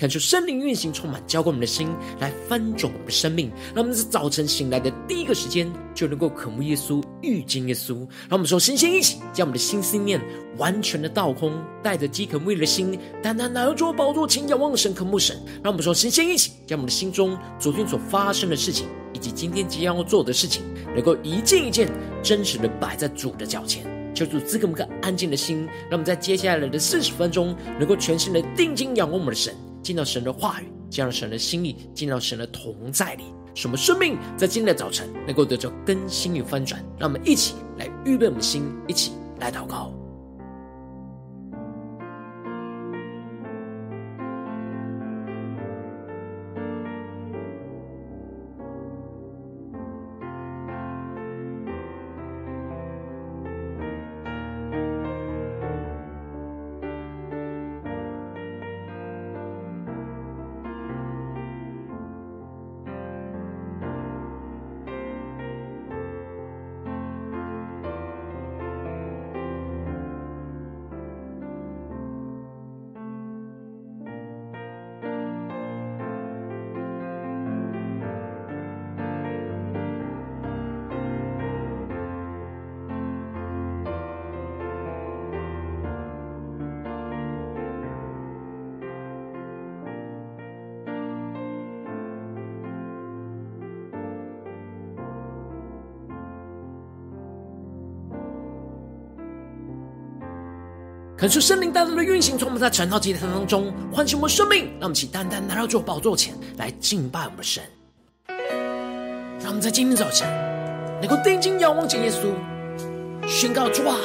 恳求圣灵运行，充满浇灌我们的心，来翻转我们的生命。让我们在早晨醒来的第一个时间，就能够渴慕耶稣、遇见耶稣。让我们说，先先一起将我们的心思念完全的倒空，带着饥渴沐浴的心，单单来到主宝座前，仰望神、渴慕神。让我们说，先先一起将我们的心中昨天所发生的事情，以及今天即将要做的事情，能够一件一件真实的摆在主的脚前。求主赐给我们个安静的心，让我们在接下来的四十分钟，能够全心的定睛仰望我们的神。进到神的话语，进到神的心意，进到神的同在里，什么生命在今天的早晨能够得着更新与翻转。让我们一起来预备我们的心，一起来祷告。恳求圣灵大大的运行，从我们在晨祷祭坛当中唤醒我们生命，让我们起单单来到主宝座前来敬拜我们的神。让我们在今天早晨能够定睛仰望着耶稣，宣告主啊，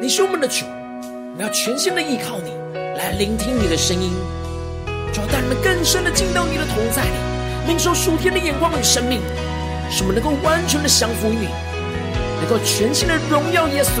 你是我们的主，我们要全心的依靠你，来聆听你的声音。主要，带我们更深的进到你的同在里，领受属天的眼光与生命，使我们能够完全的降服于你，能够全心的荣耀耶稣。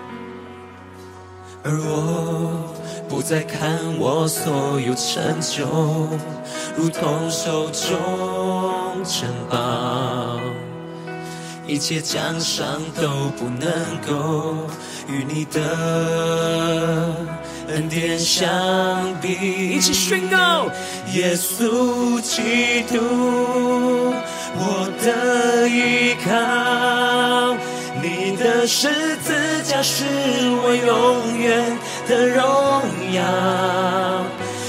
而我不再看我所有成就，如同手中珍宝，一切奖赏都不能够与你的恩典相比。一起宣告：耶稣基督，我的依靠。十字架是我永远的荣耀，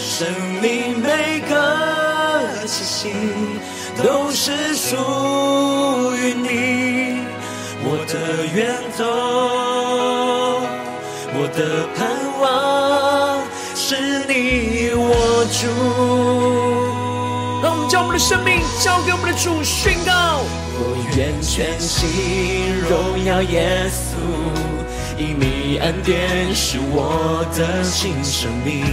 生命每个气息都是属于你，我的源头，我的盼望是你我主。让我们将我们的生命交给我们的主，宣告。我愿全心荣耀耶稣，因你恩典是我的新生命。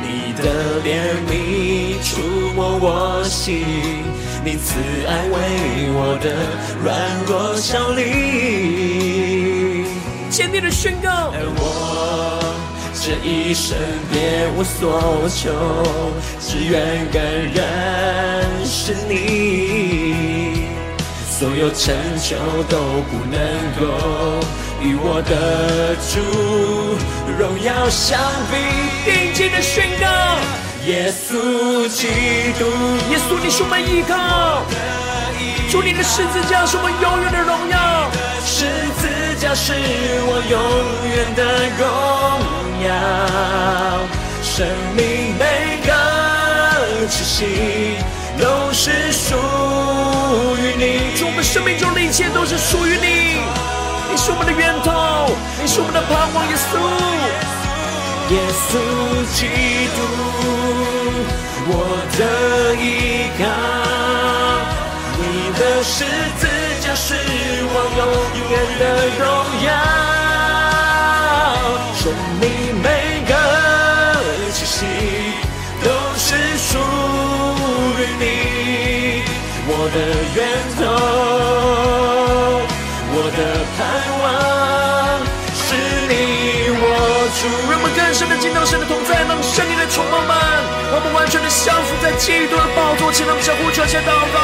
你的怜悯触摸我心，你慈爱为我的软弱效力。坚定的宣告。而我这一生别无所求，只愿更认识你。所有成就都不能够与我的主荣耀相比。定睛的宣告，耶稣基督，耶稣你是我们依靠，主你的十字架是我们永远的荣耀，十字架是我永远的荣耀。生命每个气息都是属于你。主，我们生命中的一切都是属于你。你是我们的源头，你是我们的盼望，耶稣。耶稣基督，我的依靠。你的十字架是我永远的荣耀，生命的源头，我的盼望是你，我主。让我们更深的进到神的同在，让圣灵的充满，我们完全的降服在基督的宝座前，让我们相互传献祷告。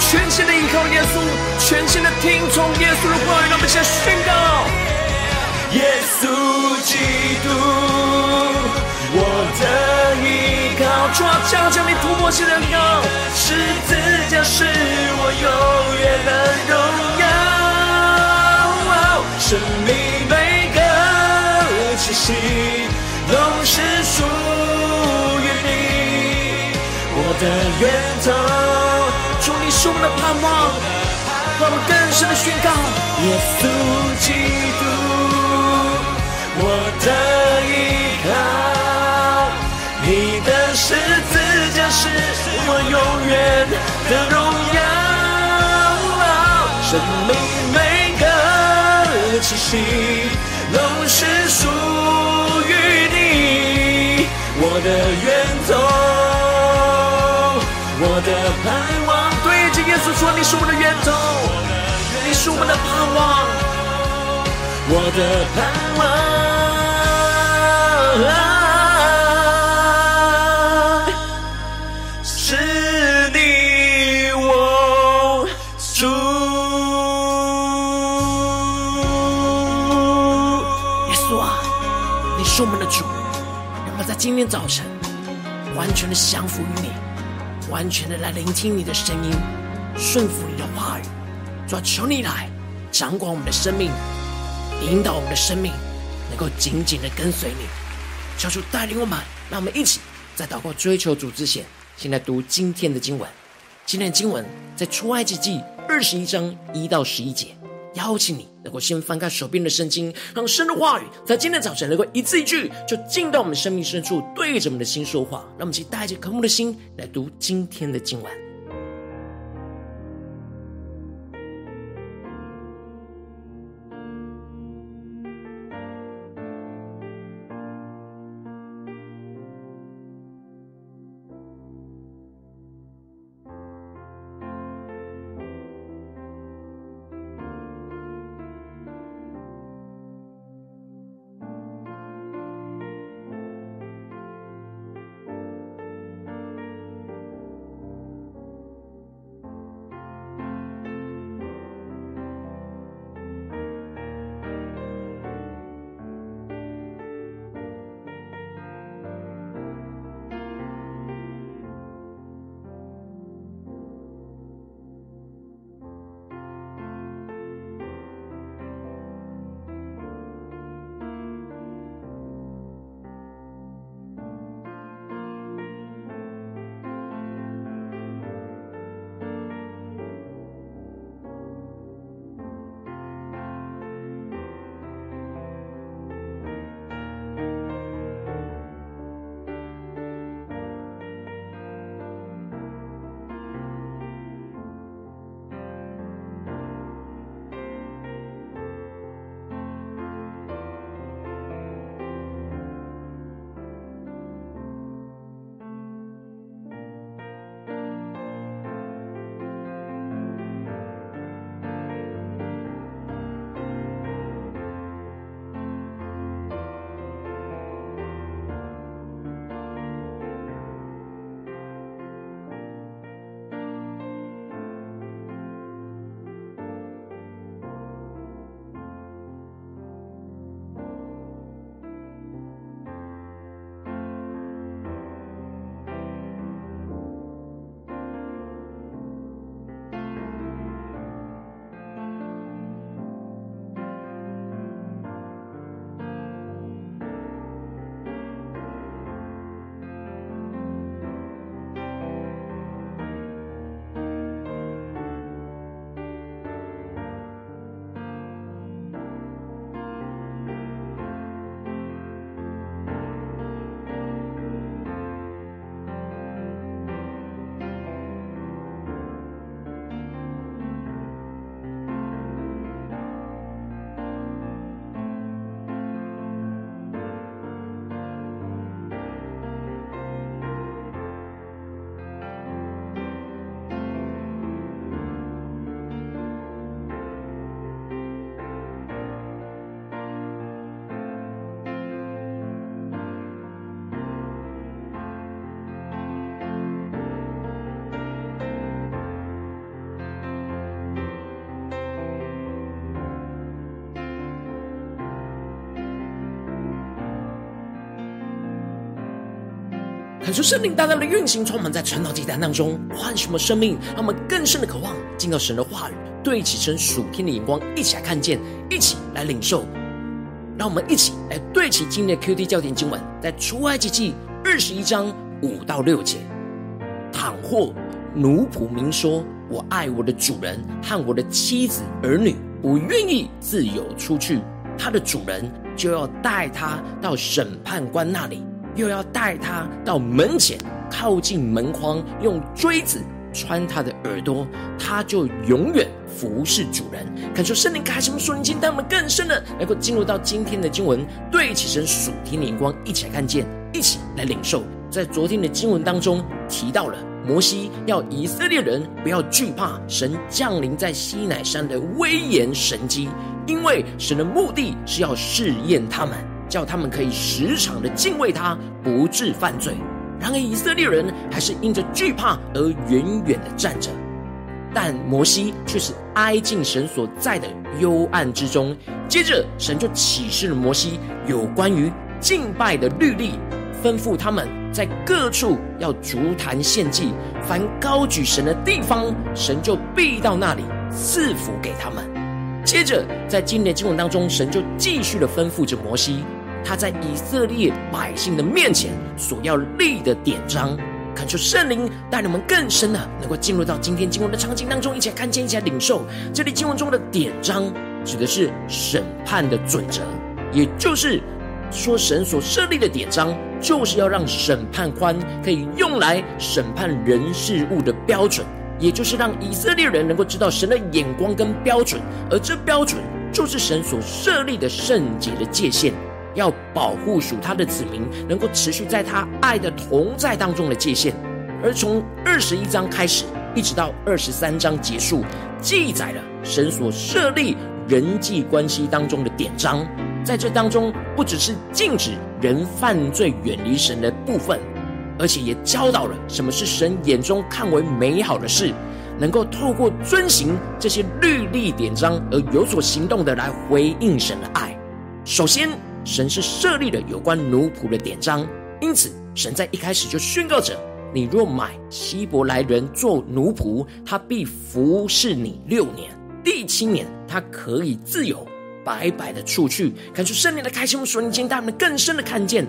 全心的依靠耶稣，全心的听从耶稣的话语，让我们先宣告：耶稣基督，我的依靠。主啊，将将你突破性的高，十字架是我永远的荣耀，生命每个气息都是属于你，我的源头。主，你是我们的盼望，让我们更深的宣告：耶稣基督，我的依靠，你的十字架是我永远的荣耀，生命每个气息都是属于你，我的源头，我的盼望。耶稣说：“你是我们的源头，你是我们的盼望，我的盼望是你，我主。”耶稣啊，你是我们的主，让我在今天早晨完全的降服于你，完全的来聆听你的声音。顺服你的话语，主啊，求你来掌管我们的生命，引导我们的生命，能够紧紧的跟随你。求主带领我们，让我们一起在祷告追求主之前，先来读今天的经文。今天的经文在出埃及记二十一章一到十一节。邀请你能够先翻开手边的圣经，让神的话语在今天早晨能够一字一句就进到我们生命深处，对着我们的心说话。让我们一起带着渴慕的心来读今天的经文。恳求圣灵大大的运行，充满在晨祷祭坛当中，唤醒我们生命，让我们更深的渴望进到神的话语，对齐神属天的眼光，一起来看见，一起来领受。让我们一起来对齐今天的 QD 焦点经文，在出埃及记二十一章五到六节。倘或奴仆明说：“我爱我的主人和我的妻子儿女，不愿意自由出去。”他的主人就要带他到审判官那里。又要带他到门前，靠近门框，用锥子穿他的耳朵，他就永远服侍主人。感受圣灵开什么属灵经，带我们更深的能够进入到今天的经文，对起神属天的眼光，一起来看见，一起来领受。在昨天的经文当中提到了摩西要以色列人不要惧怕神降临在西乃山的威严神迹，因为神的目的是要试验他们。叫他们可以时常的敬畏他，不致犯罪。然而以色列人还是因着惧怕而远远的站着，但摩西却是挨近神所在的幽暗之中。接着神就启示了摩西有关于敬拜的律例，吩咐他们在各处要筑坛献祭，凡高举神的地方，神就必到那里赐福给他们。接着，在今天的经文当中，神就继续的吩咐着摩西，他在以色列百姓的面前所要立的典章，恳求圣灵带领我们更深的能够进入到今天经文的场景当中，一起来看见，一起来领受。这里经文中的典章指的是审判的准则，也就是说，神所设立的典章，就是要让审判官可以用来审判人事物的标准。也就是让以色列人能够知道神的眼光跟标准，而这标准就是神所设立的圣洁的界限，要保护属他的子民能够持续在他爱的同在当中的界限。而从二十一章开始，一直到二十三章结束，记载了神所设立人际关系当中的典章。在这当中，不只是禁止人犯罪、远离神的部分。而且也教导了什么是神眼中看为美好的事，能够透过遵行这些律例典章而有所行动的来回应神的爱。首先，神是设立了有关奴仆的典章，因此神在一开始就宣告着：你若买希伯来人做奴仆，他必服侍你六年，第七年他可以自由白白的出去。看出圣灵的开心，属灵经，带我们更深的看见。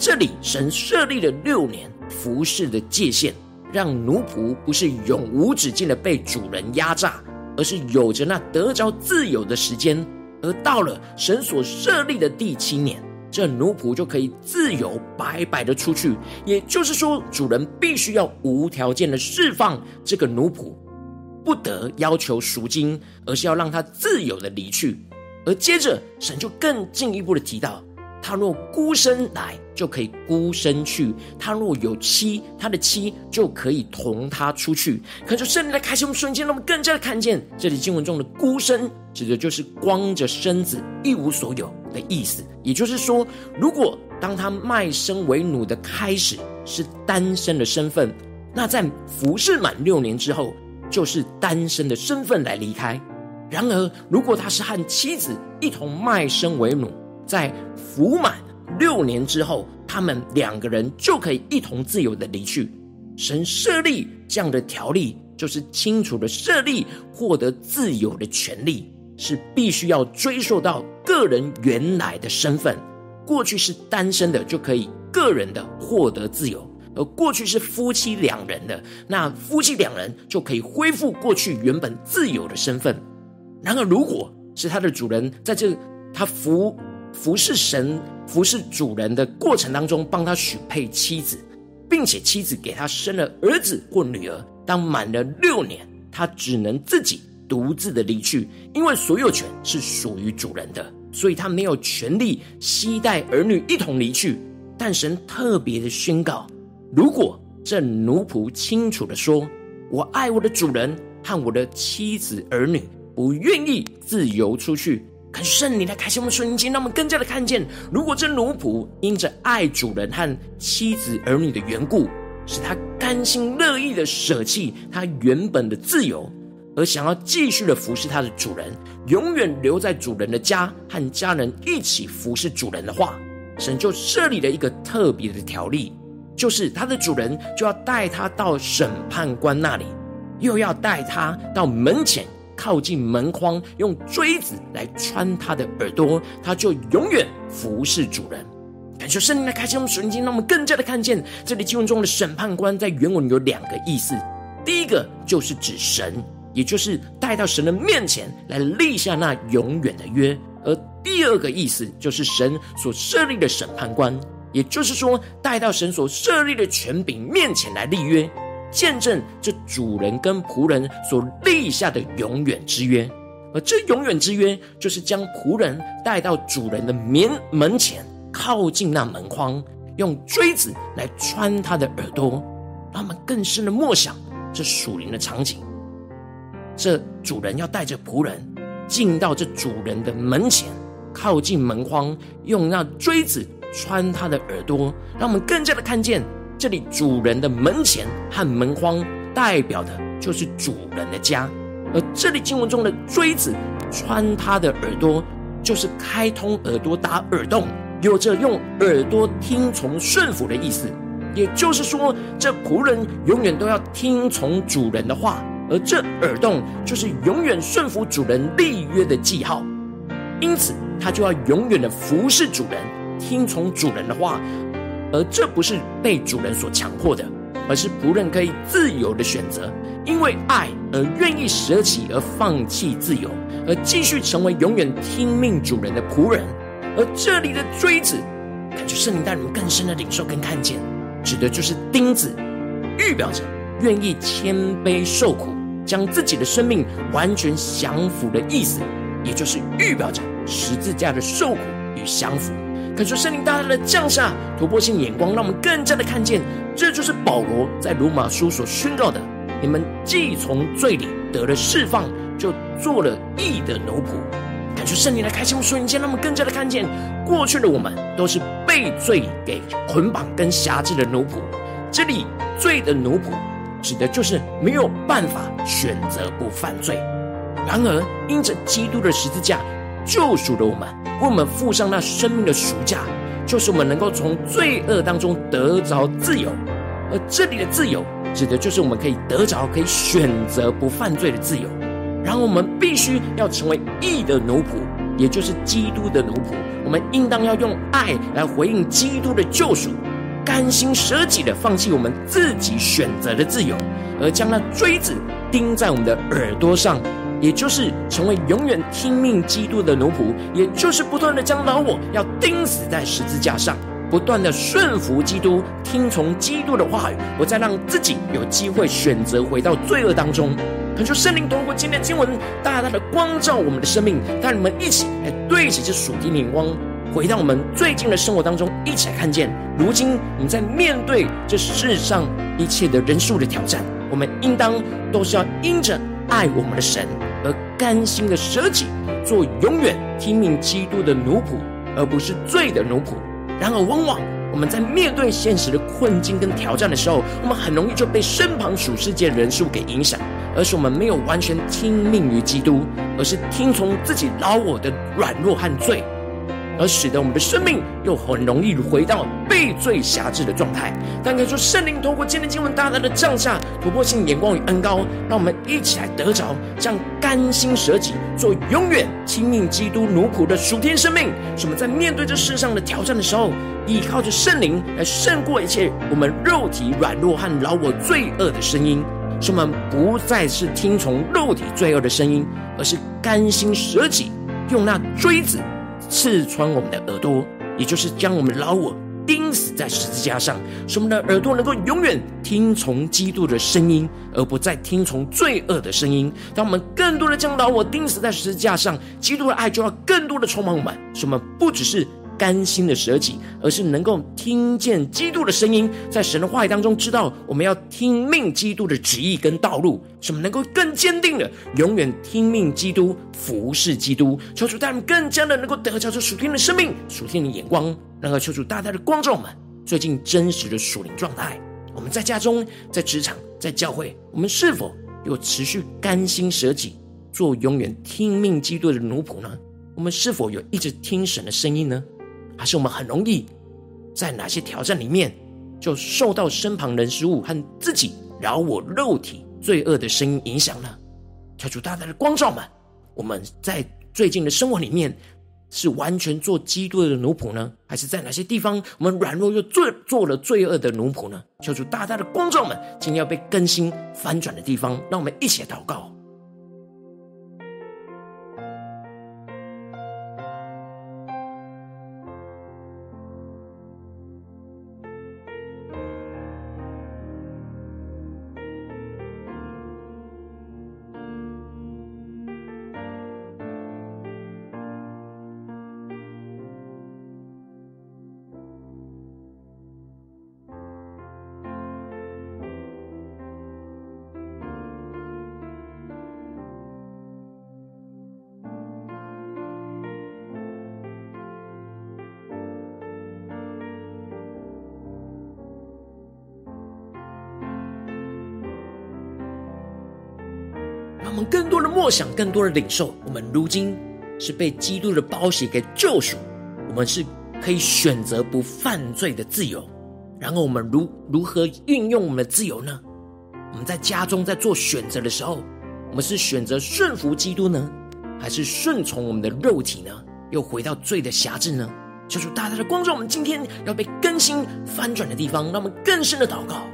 这里神设立了六年服侍的界限，让奴仆不是永无止境的被主人压榨，而是有着那得着自由的时间。而到了神所设立的第七年，这奴仆就可以自由白白的出去。也就是说，主人必须要无条件的释放这个奴仆，不得要求赎金，而是要让他自由的离去。而接着神就更进一步的提到。他若孤身来，就可以孤身去；他若有妻，他的妻就可以同他出去。可是圣灵的开启，我们瞬间让我们更加的看见，这里经文中的孤身，指的就是光着身子、一无所有的意思。也就是说，如果当他卖身为奴的开始是单身的身份，那在服侍满六年之后，就是单身的身份来离开。然而，如果他是和妻子一同卖身为奴，在服满六年之后，他们两个人就可以一同自由的离去。神设立这样的条例，就是清楚的设立获得自由的权利，是必须要追溯到个人原来的身份。过去是单身的，就可以个人的获得自由；而过去是夫妻两人的，那夫妻两人就可以恢复过去原本自由的身份。然而，如果是他的主人在这他服。服侍神、服侍主人的过程当中，帮他许配妻子，并且妻子给他生了儿子或女儿。当满了六年，他只能自己独自的离去，因为所有权是属于主人的，所以他没有权利携带儿女一同离去。但神特别的宣告：如果这奴仆清楚的说：“我爱我的主人和我的妻子儿女，不愿意自由出去。”看圣灵来开启我们属灵经，让我们更加的看见，如果这奴仆因着爱主人和妻子儿女的缘故，使他甘心乐意的舍弃他原本的自由，而想要继续的服侍他的主人，永远留在主人的家和家人一起服侍主人的话，神就设立了一个特别的条例，就是他的主人就要带他到审判官那里，又要带他到门前，靠近门框，用锥子来穿他的耳朵，他就永远服侍主人。感谢圣灵的开启，我们属灵经，让我们更加的看见这里经文中的审判官在原文有两个意思。第一个就是指神，也就是带到神的面前来立下那永远的约；而第二个意思就是神所设立的审判官。也就是说，带到神所设立的权柄面前来立约，见证这主人跟仆人所立下的永远之约。而这永远之约，就是将仆人带到主人的门门前，靠近那门框，用锥子来穿他的耳朵，让我们更深的默想这属灵的场景。这主人要带着仆人进到这主人的门前，靠近门框，用那锥子。穿他的耳朵，让我们更加的看见这里主人的门前和门框，代表的就是主人的家。而这里经文中的锥子穿他的耳朵，就是开通耳朵打耳洞，有着用耳朵听从顺服的意思。也就是说，这仆人永远都要听从主人的话，而这耳洞就是永远顺服主人立约的记号。因此，他就要永远的服侍主人。听从主人的话，而这不是被主人所强迫的，而是仆人可以自由的选择，因为爱而愿意舍弃而放弃自由，而继续成为永远听命主人的仆人。而这里的锥子，感觉圣灵带人更深的领受跟看见，指的就是钉子，预表着愿意谦卑受苦，将自己的生命完全降服的意思，也就是预表着十字架的受苦与降服。感受圣灵大大的降下突破性眼光，让我们更加的看见，这就是保罗在罗马书所宣告的：你们既从罪里得了释放，就做了义的奴仆。感受圣灵来开启我们属灵间，让我们更加的看见，过去的我们都是被罪给捆绑跟辖制的奴仆。这里罪的奴仆，指的就是没有办法选择不犯罪。然而因着基督的十字架。救赎了我们，为我们付上那生命的赎价，就是我们能够从罪恶当中得着自由。而这里的自由，指的就是我们可以得着、可以选择不犯罪的自由。然后我们必须要成为义的奴仆，也就是基督的奴仆。我们应当要用爱来回应基督的救赎，甘心舍己的放弃我们自己选择的自由，而将那锥子钉在我们的耳朵上。也就是成为永远听命基督的奴仆，也就是不断的将老我要钉死在十字架上，不断的顺服基督，听从基督的话语，我再让自己有机会选择回到罪恶当中。恳求圣灵通过今天的经文，大大的光照我们的生命，带你们一起来对齐这属地的眼光，回到我们最近的生活当中，一起来看见，如今我们在面对这世上一切的人数的挑战，我们应当都是要因着爱我们的神。而甘心的舍己，做永远听命基督的奴仆，而不是罪的奴仆。然而，往往我们在面对现实的困境跟挑战的时候，我们很容易就被身旁属世界人数给影响，而是我们没有完全听命于基督，而是听从自己老我的软弱和罪。而使得我们的生命又很容易回到被罪辖制的状态。但可以说，圣灵透过今天经文大大的降下突破性眼光与恩膏，让我们一起来得着这样甘心舍己、做永远听命基督奴仆的属天生命。使我们在面对这世上的挑战的时候，依靠着圣灵来胜过一切我们肉体软弱和老我罪恶的声音。使我们不再是听从肉体罪恶的声音，而是甘心舍己，用那锥子。刺穿我们的耳朵，也就是将我们老我钉死在十字架上，使我们的耳朵能够永远听从基督的声音，而不再听从罪恶的声音。当我们更多的将老我钉死在十字架上，基督的爱就要更多的充满我们，使我们不只是。甘心的舍己，而是能够听见基督的声音，在神的话语当中，知道我们要听命基督的旨意跟道路，什么能够更坚定的永远听命基督，服侍基督。求主带我们更加的能够得着这属天的生命、属天的眼光，然后求主大大的光照我们最近真实的属灵状态。我们在家中、在职场、在教会，我们是否有持续甘心舍己，做永远听命基督的奴仆呢？我们是否有一直听神的声音呢？还是我们很容易在哪些挑战里面就受到身旁人事物和自己饶我肉体罪恶的声音影响呢？求主大大的光照们，我们在最近的生活里面，是完全做基督的奴仆呢，还是在哪些地方我们软弱又做做了罪恶的奴仆呢？求主大大的光照们，今天要被更新翻转的地方，让我们一起祷告。们更多的默想，更多的领受。我们如今是被基督的宝血给救赎，我们是可以选择不犯罪的自由。然后我们如如何运用我们的自由呢？我们在家中在做选择的时候，我们是选择顺服基督呢，还是顺从我们的肉体呢？又回到罪的辖制呢？求主大大的光照我们今天要被更新翻转的地方，让我们更深的祷告。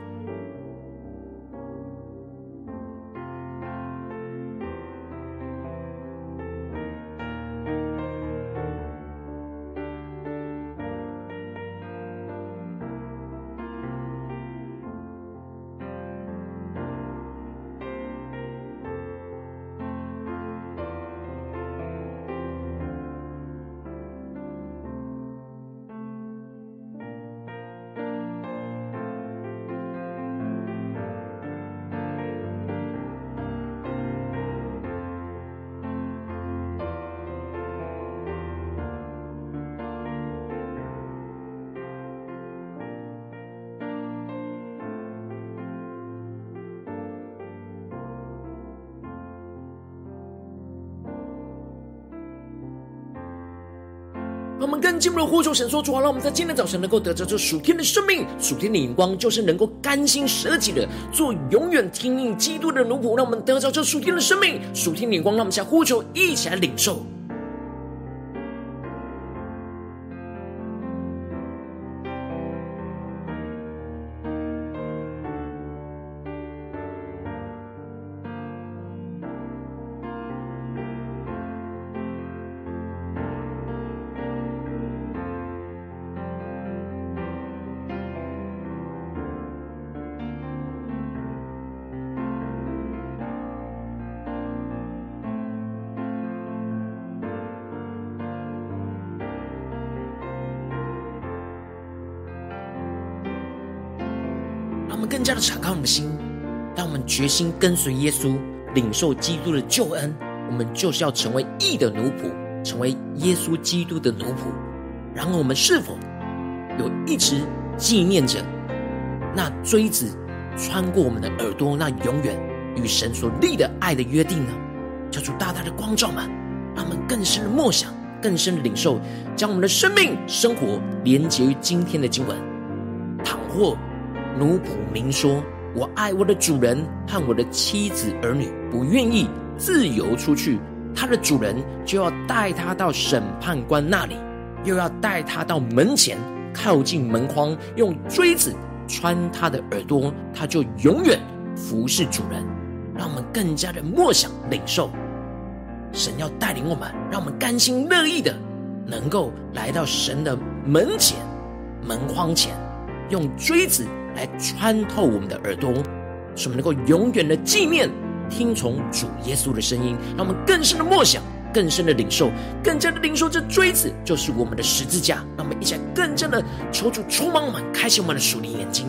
我们跟进一步的呼求神说：主啊，让我们在今天早晨能够得着这属天的生命、属天的眼光，就是能够甘心舍己的做永远听命基督的奴仆。让我们得着这属天的生命、属天的眼光，让我们向呼求，一起来领受。决心跟随耶稣，领受基督的救恩，我们就是要成为义的奴仆，成为耶稣基督的奴仆。然而，我们是否有一直纪念着那锥子穿过我们的耳朵，那永远与神所立的爱的约定呢？求主大大的光照们，让我们更深的默想，更深的领受，将我们的生命、生活连结于今天的经文。倘或奴仆明说：“我爱我的主人和我的妻子儿女，不愿意自由出去。他的主人就要带他到审判官那里，又要带他到门前，靠近门框，用锥子穿他的耳朵，他就永远服侍主人。”让我们更加的默想领受，神要带领我们，让我们甘心乐意的能够来到神的门前、门框前，用锥子。来穿透我们的耳朵，使我们能够永远的纪念、听从主耶稣的声音，让我们更深的默想、更深的领受、更加的领受这锥子就是我们的十字架。让我们一起来更加的求主充满我们，开启我们的属灵眼睛。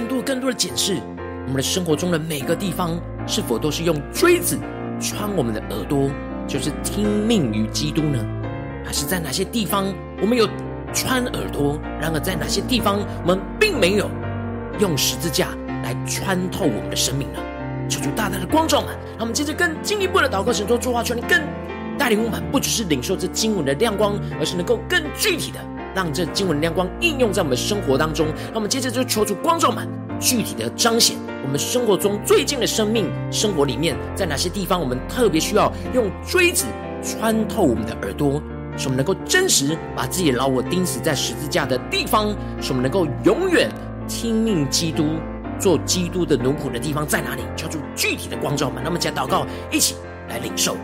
更多、更多的检视我们的生活中的每个地方，是否都是用锥子穿我们的耳朵，就是听命于基督呢？还是在哪些地方，我们有穿耳朵。然而，在哪些地方我们并没有用十字架来穿透我们的生命呢？求主大大的光照们，让我们接着更进一步的祷告，神说主话，求你更带领我们，不只是领受这经文的亮光，而是能够更具体的让这经文亮光应用在我们生活当中。那我们接着就求主光照们，具体的彰显我们生活中最近的生命生活里面，在哪些地方我们特别需要用锥子穿透我们的耳朵。使我们能够真实把自己的老我钉死在十字架的地方，使我们能够永远听命基督，做基督的奴仆的地方在哪里？求主具体的光照们。那么，加祷告，一起来领受。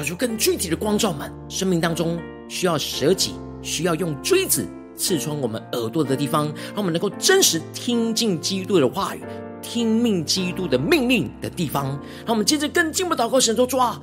找出更具体的光照们，生命当中需要舍己、需要用锥子刺穿我们耳朵的地方，让我们能够真实听进基督的话语，听命基督的命令的地方。让我们接着更进一步祷告，神说：主啊，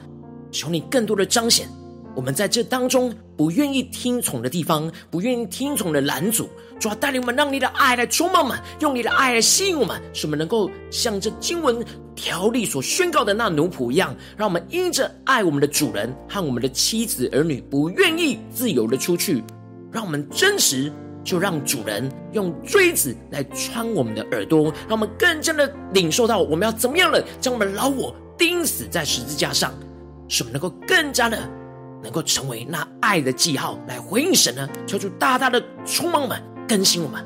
求你更多的彰显。我们在这当中不愿意听从的地方，不愿意听从的拦阻，主啊，带领我们，让你的爱来充满我们，用你的爱来吸引我们，使我们能够像这经文条例所宣告的那奴仆一样，让我们因着爱我们的主人和我们的妻子儿女，不愿意自由的出去，让我们真实就让主人用锥子来穿我们的耳朵，让我们更加的领受到我们要怎么样的将我们的老我钉死在十字架上，使我们能够更加的。能够成为那爱的记号来回应神呢？求主大大的充满我们，更新我们，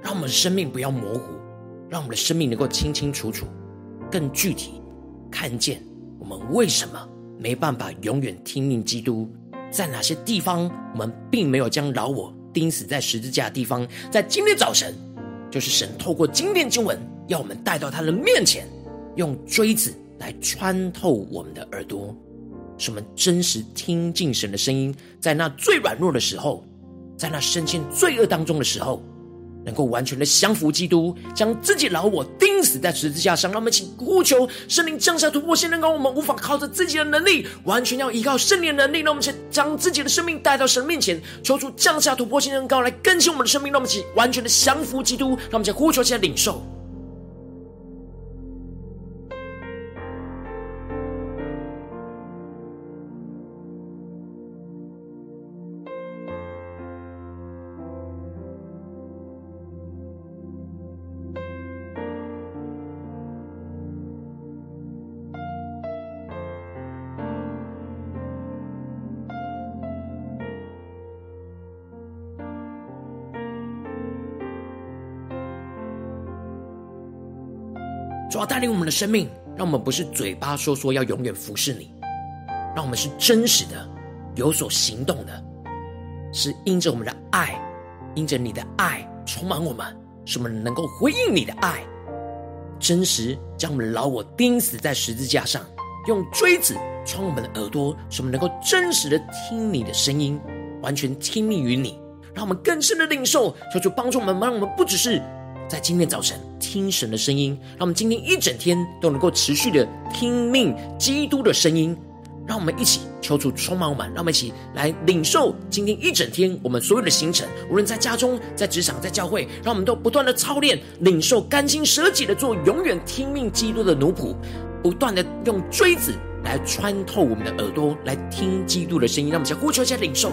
让我们的生命不要模糊，让我们的生命能够清清楚楚、更具体看见我们为什么没办法永远听命基督。在哪些地方，我们并没有将老我钉死在十字架的地方？在今天早晨，就是神透过今天经文，要我们带到他的面前，用锥子来穿透我们的耳朵，使我们真实听进神的声音。在那最软弱的时候，在那深陷罪恶当中的时候。能够完全的降服基督，将自己老我钉死在十字架上。让我们请呼求圣灵降下突破性，能够我们无法靠着自己的能力，完全要依靠圣灵的能力。让我们请将自己的生命带到神面前，求主降下突破性，能高来更新我们的生命。让我们请完全的降服基督，让我们请呼求起来领受。带领我们的生命，让我们不是嘴巴说说要永远服侍你，让我们是真实的有所行动的，是因着我们的爱，因着你的爱充满我们，使我们能够回应你的爱，真实将我们老我钉死在十字架上，用锥子穿我们的耳朵，使我们能够真实的听你的声音，完全听命于你，让我们更深的领受，求主帮助我们，让我们不只是。在今天早晨听神的声音，让我们今天一整天都能够持续的听命基督的声音。让我们一起求主充满我们，让我们一起来领受今天一整天我们所有的行程。无论在家中、在职场、在教会，让我们都不断的操练，领受甘心舍己的做永远听命基督的奴仆，不断的用锥子来穿透我们的耳朵，来听基督的声音。让我们先呼求一下领受。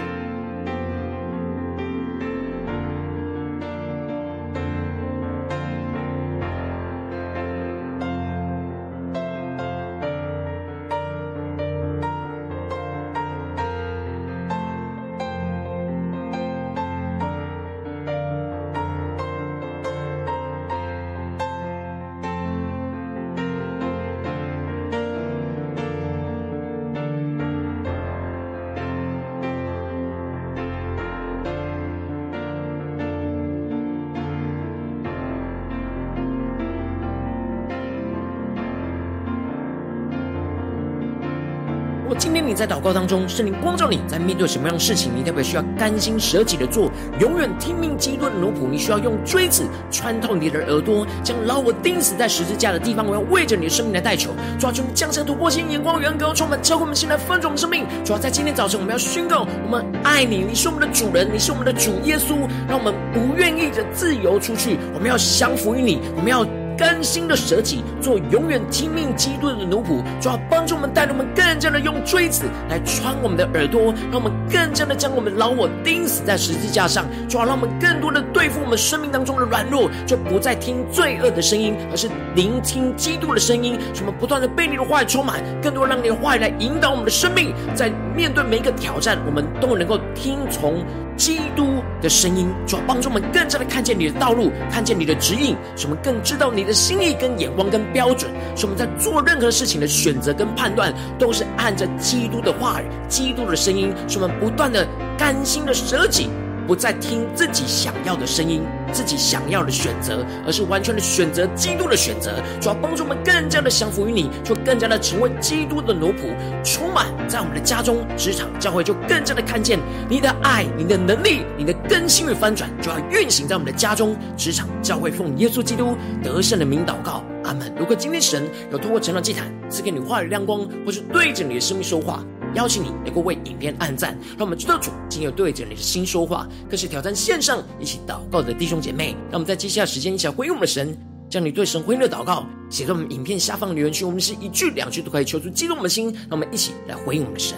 在祷告当中，圣灵光照你在面对什么样的事情，你特别需要甘心舍己的做，永远听命基督的奴仆。你需要用锥子穿透你的耳朵，将老我钉死在十字架的地方。我要为着你的生命来代求，抓住降下突破性眼光，远高充满，超过我们现在分盛我们生命。主要在今天早晨，我们要宣告：我们爱你，你是我们的主人，你是我们的主耶稣，让我们不愿意的自由出去，我们要降服于你，我们要。甘心的舍己，做永远听命基督的奴仆，主要帮助我们，带领我们更加的用锥子来穿我们的耳朵，让我们更加的将我们老我钉死在十字架上，主要让我们更多的对付我们生命当中的软弱，就不再听罪恶的声音，而是聆听基督的声音。什么不断的被你的话语充满，更多让你的话语来引导我们的生命，在面对每一个挑战，我们都能够听从。基督的声音，主要帮助我们更加的看见你的道路，看见你的指引，使我们更知道你的心意跟眼光跟标准，使我们在做任何事情的选择跟判断，都是按着基督的话语、基督的声音，使我们不断的甘心的舍己。不再听自己想要的声音，自己想要的选择，而是完全的选择基督的选择。主要帮助我们更加的降服于你，就更加的成为基督的奴仆，充满在我们的家中、职场、教会，就更加的看见你的爱、你的能力、你的更新与翻转，就要运行在我们的家中、职场、教会，奉耶稣基督得胜的名祷告，阿门。如果今天神有透过晨祷祭坛赐给你话语亮光，或是对着你的生命说话。邀请你能够为影片按赞，让我们知道主今天对着你的心说话，更是挑战线上一起祷告的弟兄姐妹。让我们在接下来时间一起来回应我们的神，将你对神回应的祷告写在我们影片下方留言区。我们是一句两句都可以求出激动我们的心，让我们一起来回应我们的神。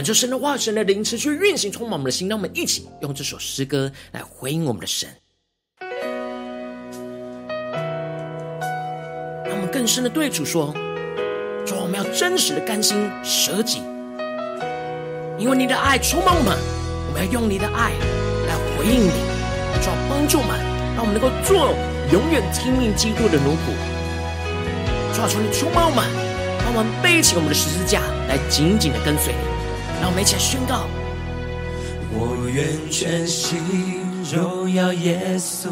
感受神的话，神的灵持续运行，充满我们的心。让我们一起用这首诗歌来回应我们的神，让我们更深的对主说：主，我们要真实的甘心舍己，因为你的爱充满我们，我们要用你的爱来回应你，主，帮助我们，让我们能够做永远听命基督的奴仆。主，求你充满我们，让我们背起我们的十字架来紧紧的跟随你。让我们一起来宣告：我愿全心荣耀耶稣，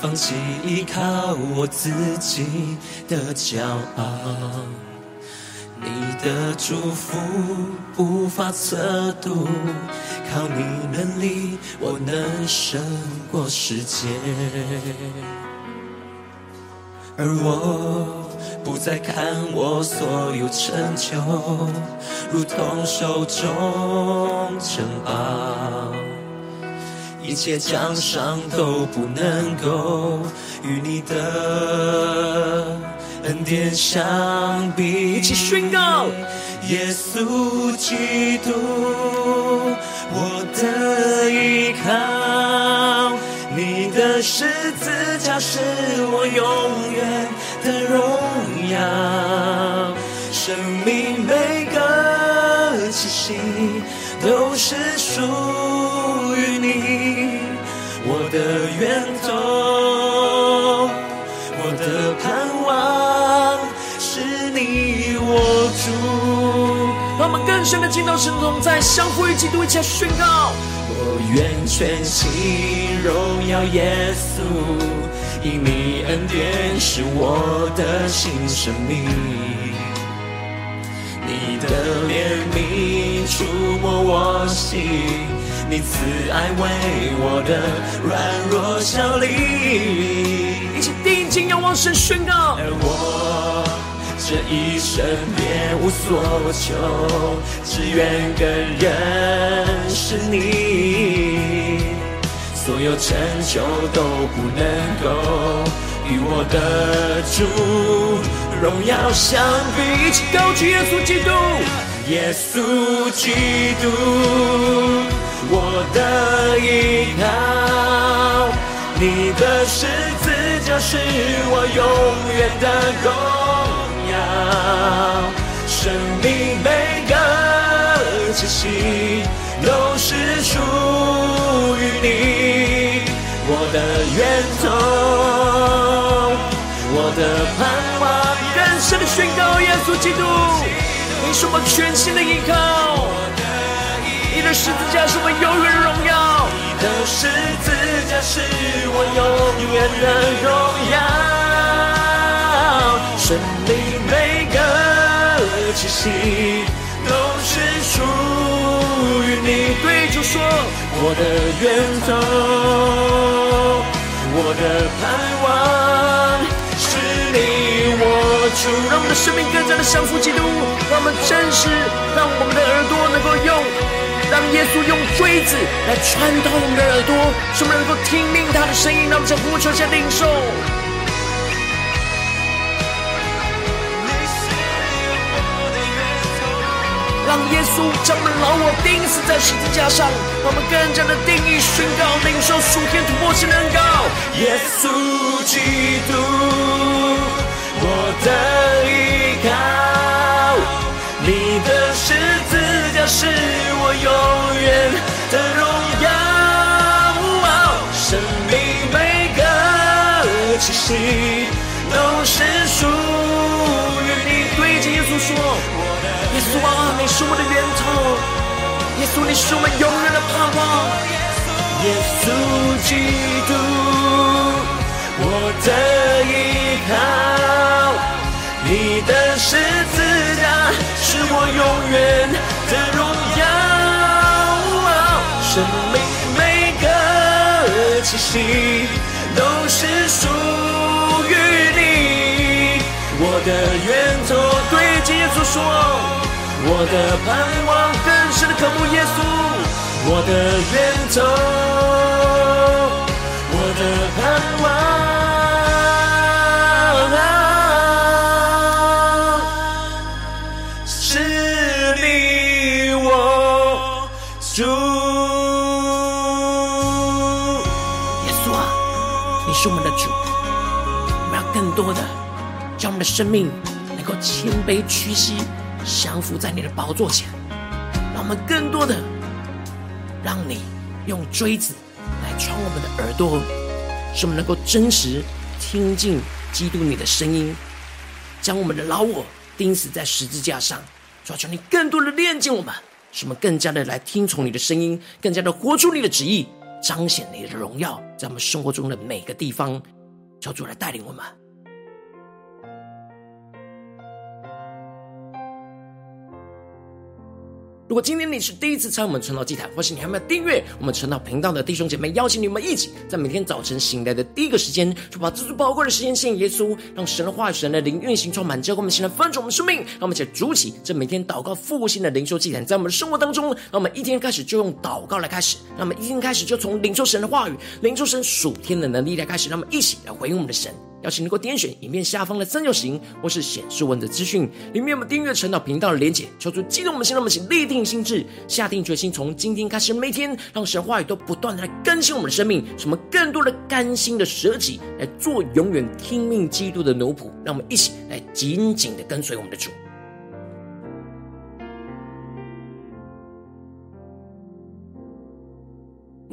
放弃依靠我自己的骄傲。你的祝福无法测度，靠你能力，我能胜过世界。而我不再看我所有成就，如同手中珍宝，一切奖赏都不能够与你的恩典相比。一起宣告：耶稣基督，我的依靠。你的十字架是我永远的荣生命每个气息都是属于你，我的源头，我的盼望是你我主。我们更深的进到神同在，降服于基督，一起宣告。我愿全心荣耀耶稣，因你恩典是我的新生命，你的怜悯触摸我心，你慈爱为我的软弱效力，一起定睛仰望神宣告。而我这一生别无所求，只愿更认识你，所有成就都不能够与我的主荣耀相比。一起高举耶稣基督，耶稣基督，我的依靠，你的十字架是我永远的荣耀生命每个气息都是属于你，我的源头，我的盼望。人生的宣告，耶稣基督，你是我全新的依靠，你的十字架是我永远的荣耀，你的十字架是我永远的荣耀，生命每个。气息是属于你，对主说，我的源头，我的盼望是你，我主。让我们的生命更加的降服基督，让我们真实，让我们的耳朵能够用，让耶稣用锥子来穿透我们的耳朵，使我们能够听命他的声音，让我们在呼求下领受。让耶稣将我们老我钉死在十字架上，我们更加的定义宣告，领受属天突破性的恩膏。耶稣基督，我的依靠，你的十字架是我永远的荣耀。生命每个气息都是属于你，对着耶稣说。耶稣啊，你是我的源头，耶稣，你是我们永远的盼望。耶稣基督，我的依靠，你的十字架是我永远的荣耀。生命每个气息都是属于你，我的源头。对耶稣说。我的盼望更深的渴慕耶稣，我的源头，我的盼望是你，我主。耶稣啊，你是我们的主，我们要更多的将我们的生命能够谦卑屈膝。降服在你的宝座前，让我们更多的让你用锥子来穿我们的耳朵，使我们能够真实听进基督你的声音，将我们的老我钉死在十字架上。求求你更多的炼净我们，使我们更加的来听从你的声音，更加的活出你的旨意，彰显你的荣耀在我们生活中的每个地方。求主来带领我们。如果今天你是第一次参与我们传道祭坛，或是你还没有订阅我们传道频道的弟兄姐妹，邀请你们一起在每天早晨醒来的第一个时间，就把这最宝贵的时间献给耶稣，让神的话语、神的灵运行充满，教灌我们现在翻转我们生命。让我们一起筑起这每天祷告复兴的灵修祭坛，在我们的生活当中，让我们一天开始就用祷告来开始，让我们一天开始就从领受神的话语、领受神属天的能力来开始，让我们一起来回应我们的神。邀请能够点选影片下方的三角形，或是显示文字资讯，里面我们订阅陈导频道的连结。求主激动我们心，让我们一起立定心智，下定决心，从今天开始每天，让神话语都不断的来更新我们的生命，什么更多的甘心的舍己，来做永远听命基督的奴仆。让我们一起来紧紧的跟随我们的主。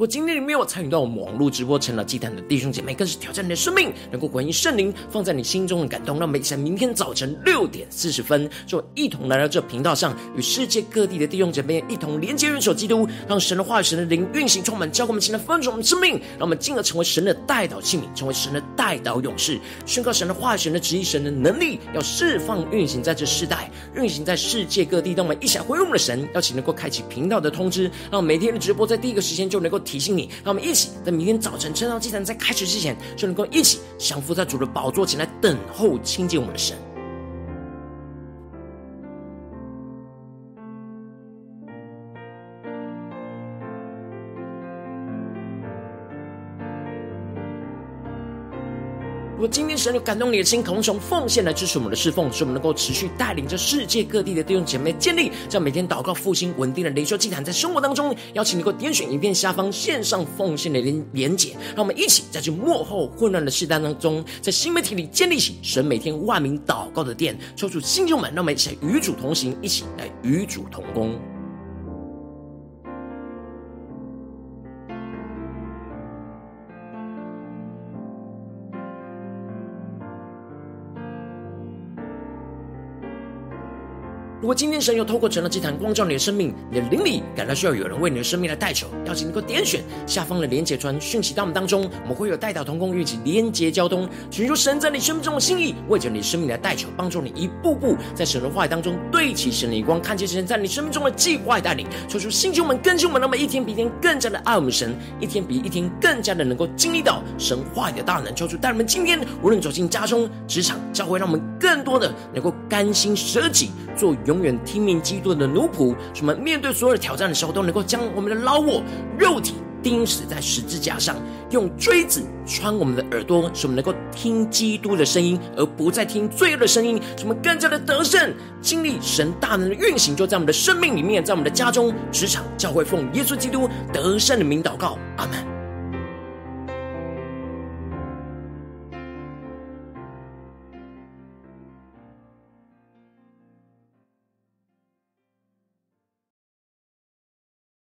如果今天你没有参与到我们网络直播成了祭坛的弟兄姐妹，更是挑战你的生命，能够回应圣灵放在你心中的感动。让每在明天早晨六点四十分，就一同来到这频道上，与世界各地的弟兄姐妹一同连接、元首基督，让神的话语、神的灵运行充满，教灌我们现在丰盛生命，让我们进而成为神的代祷器皿，成为神的代祷勇士，宣告神的话语、神的旨意、神的能力，要释放运行在这世代，运行在世界各地。让我们一起回应我们的神，邀请能够开启频道的通知，让每天的直播在第一个时间就能够提醒你，让我们一起在明天早晨晨祷祭坛在开始之前，就能够一起降服在主的宝座前来等候亲近我们的神。如果今天神有感动你的心，渴望从奉献来支持我们的侍奉，使我们能够持续带领着世界各地的弟兄姐妹建立在每天祷告复兴稳定的灵修祭坛，在生活当中，邀请你能够点选影片下方线上奉献的连连结，让我们一起在这幕后混乱的时代当中，在新媒体里建立起神每天万名祷告的殿，抽出新旧们，让我们一起与主同行，一起来与主同工。今天神又透过成了祭坛光照你的生命，你的灵里感到需要有人为你的生命来代求，邀请你能够点选下方的连结传讯息到我们当中，我们会有代祷同工，一起连结交通，寻求神在你生命中的心意，为着你生命来代求，帮助你一步步在神的话语当中对齐神的眼光，看见神在你生命中的计划带领，求出心胸们、更新我们，那么一天比一天更加的爱我们神，一天比一天更加的能够经历到神话语的大能，求出带我们今天无论走进家中、职场、教会，让我们更多的能够甘心舍己，做勇远听命基督的奴仆，什么面对所有的挑战的时候，都能够将我们的老我肉体钉死在十字架上，用锥子穿我们的耳朵，使我们能够听基督的声音，而不再听罪恶的声音，使我们更加的得胜，经历神大能的运行，就在我们的生命里面，在我们的家中、职场、教会，奉耶稣基督得胜的名祷告，阿门。